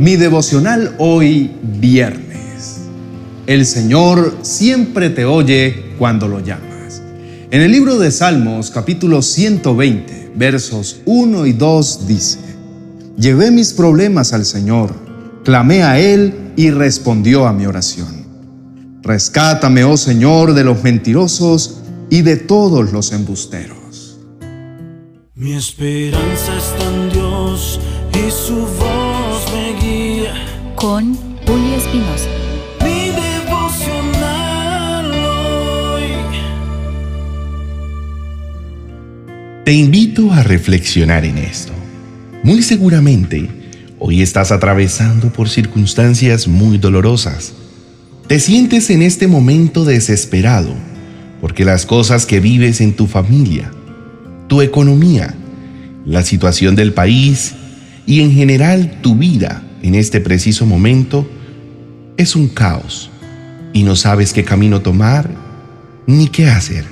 Mi devocional hoy viernes. El Señor siempre te oye cuando lo llamas. En el libro de Salmos capítulo 120 versos 1 y 2 dice, Llevé mis problemas al Señor, clamé a Él y respondió a mi oración. Rescátame, oh Señor, de los mentirosos y de todos los embusteros. Mi esperanza está en Dios y su voz me guía. Con Julio Espinosa. Mi devocional hoy. Te invito a reflexionar en esto. Muy seguramente, hoy estás atravesando por circunstancias muy dolorosas. Te sientes en este momento desesperado porque las cosas que vives en tu familia, tu economía, la situación del país y en general tu vida en este preciso momento es un caos y no sabes qué camino tomar ni qué hacer.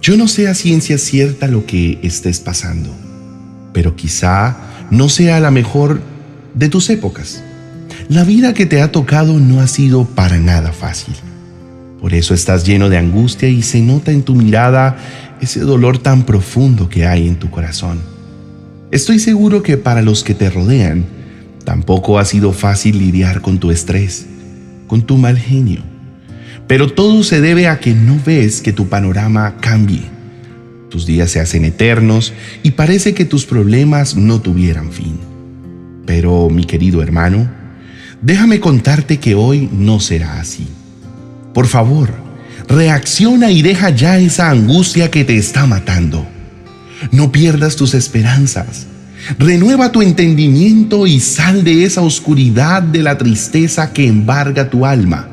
Yo no sé a ciencia cierta lo que estés pasando, pero quizá no sea la mejor de tus épocas. La vida que te ha tocado no ha sido para nada fácil. Por eso estás lleno de angustia y se nota en tu mirada ese dolor tan profundo que hay en tu corazón. Estoy seguro que para los que te rodean, tampoco ha sido fácil lidiar con tu estrés, con tu mal genio. Pero todo se debe a que no ves que tu panorama cambie. Tus días se hacen eternos y parece que tus problemas no tuvieran fin. Pero, mi querido hermano, déjame contarte que hoy no será así. Por favor, reacciona y deja ya esa angustia que te está matando. No pierdas tus esperanzas. Renueva tu entendimiento y sal de esa oscuridad de la tristeza que embarga tu alma.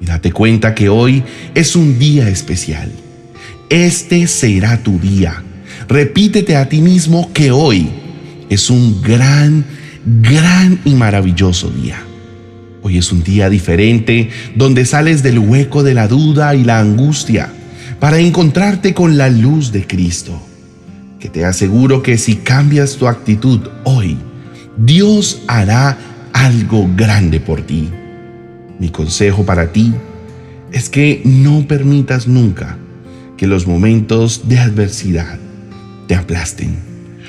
Y date cuenta que hoy es un día especial. Este será tu día. Repítete a ti mismo que hoy es un gran, gran y maravilloso día. Hoy es un día diferente donde sales del hueco de la duda y la angustia para encontrarte con la luz de Cristo, que te aseguro que si cambias tu actitud hoy, Dios hará algo grande por ti. Mi consejo para ti es que no permitas nunca que los momentos de adversidad te aplasten.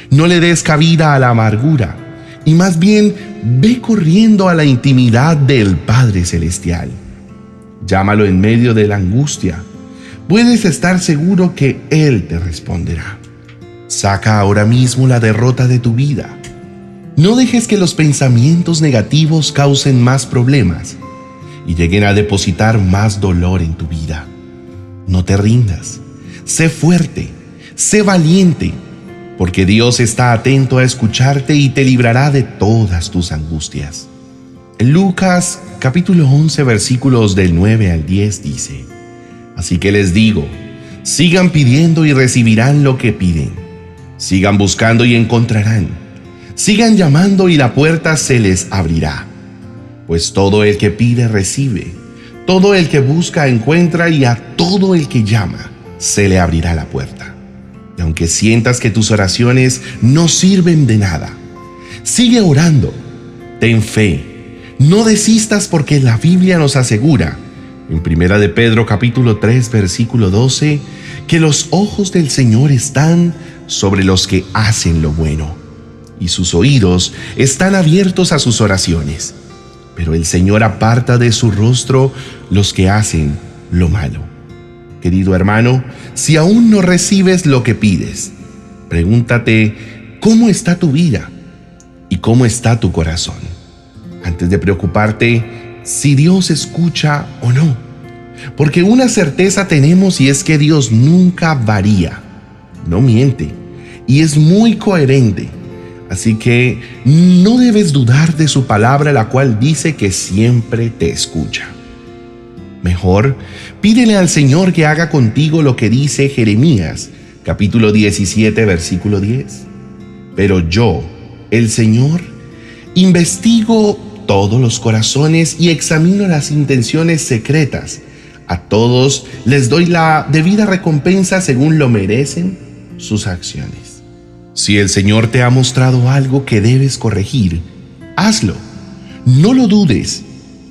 No le des cabida a la amargura y más bien ve corriendo a la intimidad del Padre Celestial. Llámalo en medio de la angustia. Puedes estar seguro que Él te responderá. Saca ahora mismo la derrota de tu vida. No dejes que los pensamientos negativos causen más problemas y lleguen a depositar más dolor en tu vida. No te rindas. Sé fuerte. Sé valiente porque Dios está atento a escucharte y te librará de todas tus angustias. Lucas capítulo 11 versículos del 9 al 10 dice, Así que les digo, sigan pidiendo y recibirán lo que piden, sigan buscando y encontrarán, sigan llamando y la puerta se les abrirá, pues todo el que pide recibe, todo el que busca encuentra y a todo el que llama se le abrirá la puerta aunque sientas que tus oraciones no sirven de nada, sigue orando. Ten fe. No desistas porque la Biblia nos asegura, en Primera de Pedro capítulo 3 versículo 12, que los ojos del Señor están sobre los que hacen lo bueno y sus oídos están abiertos a sus oraciones. Pero el Señor aparta de su rostro los que hacen lo malo. Querido hermano, si aún no recibes lo que pides, pregúntate cómo está tu vida y cómo está tu corazón, antes de preocuparte si Dios escucha o no. Porque una certeza tenemos y es que Dios nunca varía, no miente y es muy coherente. Así que no debes dudar de su palabra, la cual dice que siempre te escucha. Mejor, pídele al Señor que haga contigo lo que dice Jeremías, capítulo 17, versículo 10. Pero yo, el Señor, investigo todos los corazones y examino las intenciones secretas. A todos les doy la debida recompensa según lo merecen sus acciones. Si el Señor te ha mostrado algo que debes corregir, hazlo no lo dudes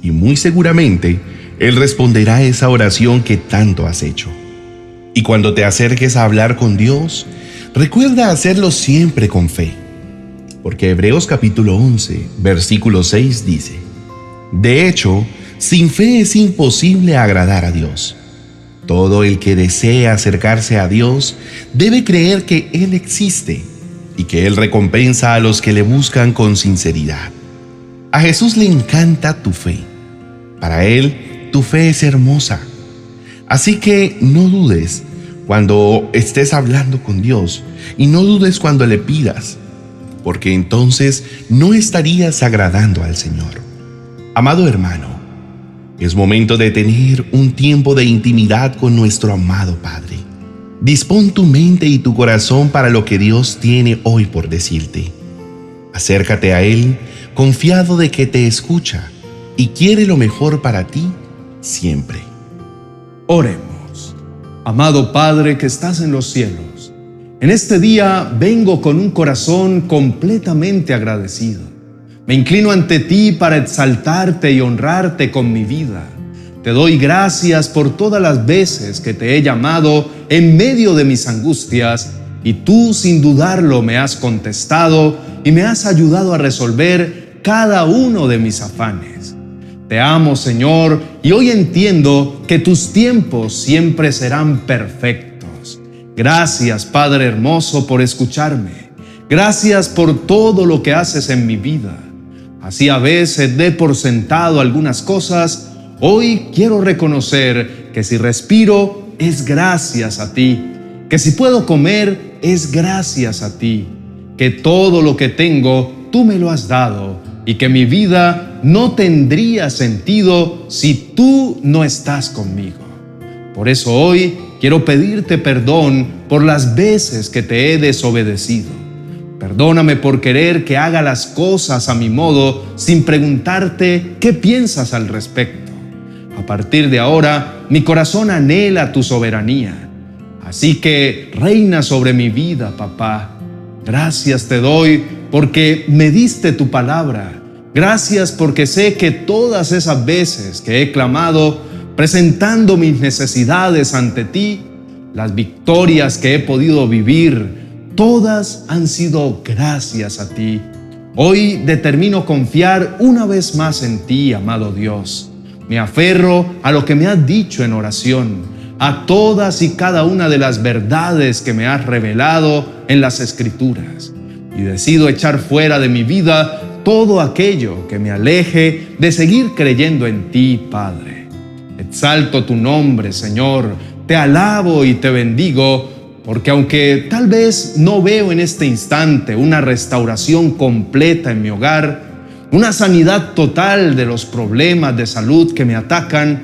y muy seguramente Él responderá esa oración que tanto has hecho. Y cuando te acerques a hablar con Dios, recuerda hacerlo siempre con fe. Porque Hebreos capítulo 11, versículo 6 dice, De hecho, sin fe es imposible agradar a Dios. Todo el que desea acercarse a Dios debe creer que Él existe y que Él recompensa a los que le buscan con sinceridad. A Jesús le encanta tu fe. Para Él, tu fe es hermosa. Así que no dudes cuando estés hablando con Dios y no dudes cuando le pidas, porque entonces no estarías agradando al Señor. Amado hermano, es momento de tener un tiempo de intimidad con nuestro amado Padre. Dispón tu mente y tu corazón para lo que Dios tiene hoy por decirte. Acércate a Él confiado de que te escucha y quiere lo mejor para ti siempre. Oremos. Amado Padre que estás en los cielos, en este día vengo con un corazón completamente agradecido. Me inclino ante ti para exaltarte y honrarte con mi vida. Te doy gracias por todas las veces que te he llamado en medio de mis angustias y tú sin dudarlo me has contestado y me has ayudado a resolver cada uno de mis afanes. Te amo, Señor, y hoy entiendo que tus tiempos siempre serán perfectos. Gracias, Padre hermoso, por escucharme. Gracias por todo lo que haces en mi vida. Así a veces dé por sentado algunas cosas, hoy quiero reconocer que si respiro es gracias a ti, que si puedo comer es gracias a ti, que todo lo que tengo tú me lo has dado y que mi vida no tendría sentido si tú no estás conmigo. Por eso hoy quiero pedirte perdón por las veces que te he desobedecido. Perdóname por querer que haga las cosas a mi modo sin preguntarte qué piensas al respecto. A partir de ahora, mi corazón anhela tu soberanía. Así que reina sobre mi vida, papá. Gracias te doy porque me diste tu palabra Gracias porque sé que todas esas veces que he clamado, presentando mis necesidades ante ti, las victorias que he podido vivir, todas han sido gracias a ti. Hoy determino confiar una vez más en ti, amado Dios. Me aferro a lo que me has dicho en oración, a todas y cada una de las verdades que me has revelado en las escrituras. Y decido echar fuera de mi vida todo aquello que me aleje de seguir creyendo en ti, Padre. Exalto tu nombre, Señor, te alabo y te bendigo, porque aunque tal vez no veo en este instante una restauración completa en mi hogar, una sanidad total de los problemas de salud que me atacan,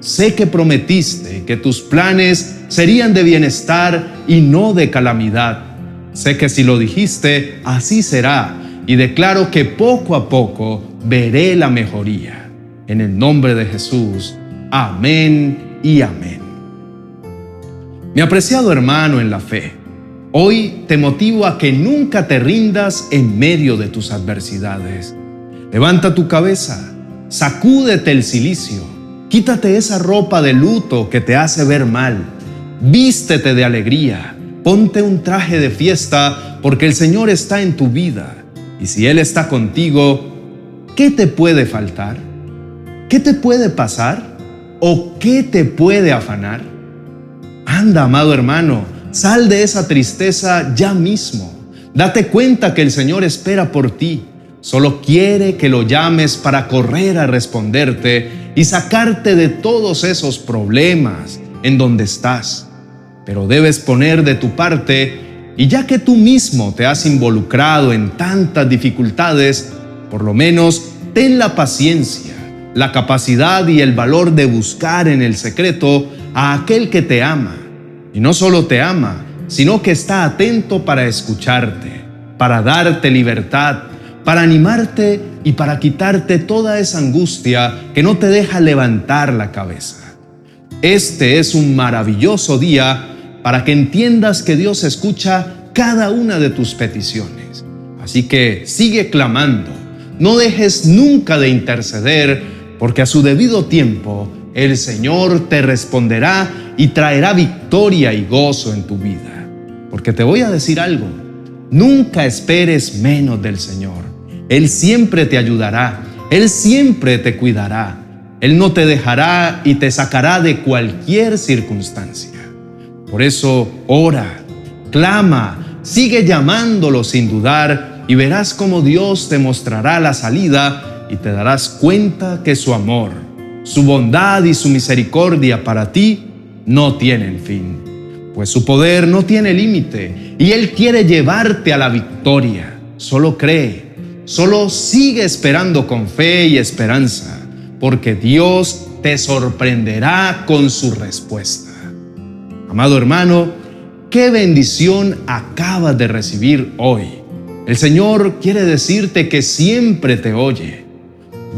sé que prometiste que tus planes serían de bienestar y no de calamidad. Sé que si lo dijiste, así será y declaro que poco a poco veré la mejoría. En el nombre de Jesús, amén y amén. Mi apreciado hermano en la fe, hoy te motivo a que nunca te rindas en medio de tus adversidades. Levanta tu cabeza, sacúdete el silicio, quítate esa ropa de luto que te hace ver mal, vístete de alegría, ponte un traje de fiesta porque el Señor está en tu vida y si Él está contigo, ¿qué te puede faltar? ¿Qué te puede pasar? ¿O qué te puede afanar? Anda, amado hermano, sal de esa tristeza ya mismo. Date cuenta que el Señor espera por ti. Solo quiere que lo llames para correr a responderte y sacarte de todos esos problemas en donde estás. Pero debes poner de tu parte y ya que tú mismo te has involucrado en tantas dificultades, por lo menos ten la paciencia, la capacidad y el valor de buscar en el secreto a aquel que te ama. Y no solo te ama, sino que está atento para escucharte, para darte libertad, para animarte y para quitarte toda esa angustia que no te deja levantar la cabeza. Este es un maravilloso día para que entiendas que Dios escucha cada una de tus peticiones. Así que sigue clamando, No dejes nunca de interceder, porque a su debido tiempo el Señor te responderá y traerá victoria y gozo en tu vida. Porque te voy a decir algo, nunca esperes menos del Señor. Él siempre te ayudará, Él siempre te cuidará, Él no te dejará y te sacará de cualquier circunstancia. Por eso ora, clama, sigue llamándolo sin dudar y verás cómo Dios te mostrará la salida y te darás cuenta que su amor, su bondad y su misericordia para ti no tienen fin, pues su poder no tiene límite y Él quiere llevarte a la victoria. Solo cree, solo sigue esperando con fe y esperanza, porque Dios te sorprenderá con su respuesta. Amado hermano, qué bendición acabas de recibir hoy. El Señor quiere decirte que siempre te oye.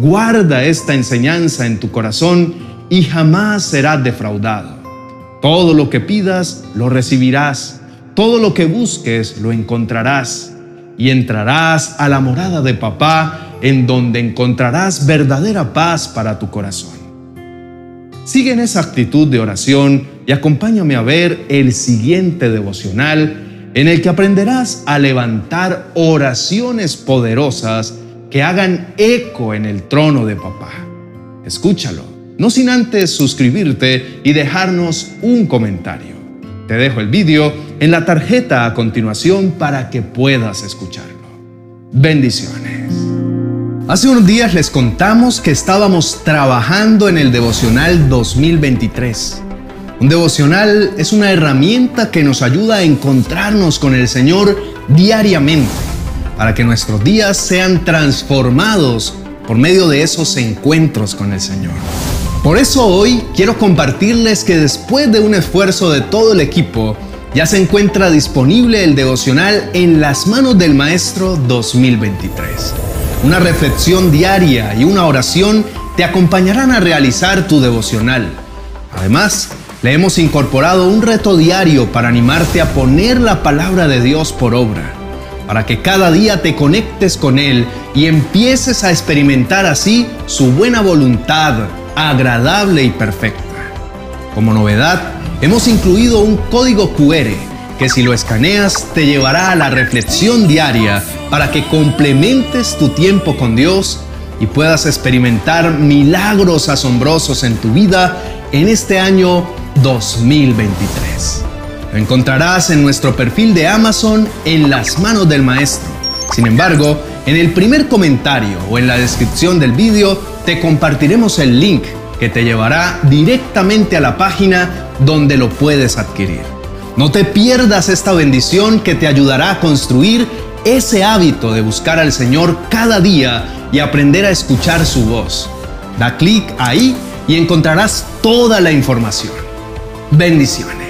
Guarda esta enseñanza en tu corazón y jamás serás defraudado. Todo lo que pidas, lo recibirás. Todo lo que busques, lo encontrarás. Y entrarás a la morada de papá, en donde encontrarás verdadera paz para tu corazón. Sigue en esa actitud de oración y acompáñame a ver el siguiente devocional en el que aprenderás a levantar oraciones poderosas que hagan eco en el trono de papá. Escúchalo, no sin antes suscribirte y dejarnos un comentario. Te dejo el vídeo en la tarjeta a continuación para que puedas escucharlo. Bendiciones. Hace unos días les contamos que estábamos trabajando en el devocional 2023. Un devocional es una herramienta que nos ayuda a encontrarnos con el Señor diariamente, para que nuestros días sean transformados por medio de esos encuentros con el Señor. Por eso hoy quiero compartirles que después de un esfuerzo de todo el equipo, ya se encuentra disponible el devocional en las manos del Maestro 2023 una reflexión diaria y una oración te acompañarán a realizar tu devocional. Además, le hemos incorporado un reto diario para animarte a poner la palabra de Dios por obra, para que cada día te conectes con Él y empieces a experimentar así su buena voluntad, agradable y perfecta. Como novedad, hemos incluido un código QR que si lo escaneas te llevará a la reflexión diaria para que complementes tu tiempo con Dios y puedas experimentar milagros asombrosos en tu vida en este año 2023. Lo encontrarás en nuestro perfil de Amazon en las manos del maestro. Sin embargo, en el primer comentario o en la descripción del vídeo te compartiremos el link que te llevará directamente a la página donde lo puedes adquirir. No te pierdas esta bendición que te ayudará a construir ese hábito de buscar al Señor cada día y aprender a escuchar su voz. Da clic ahí y encontrarás toda la información. Bendiciones.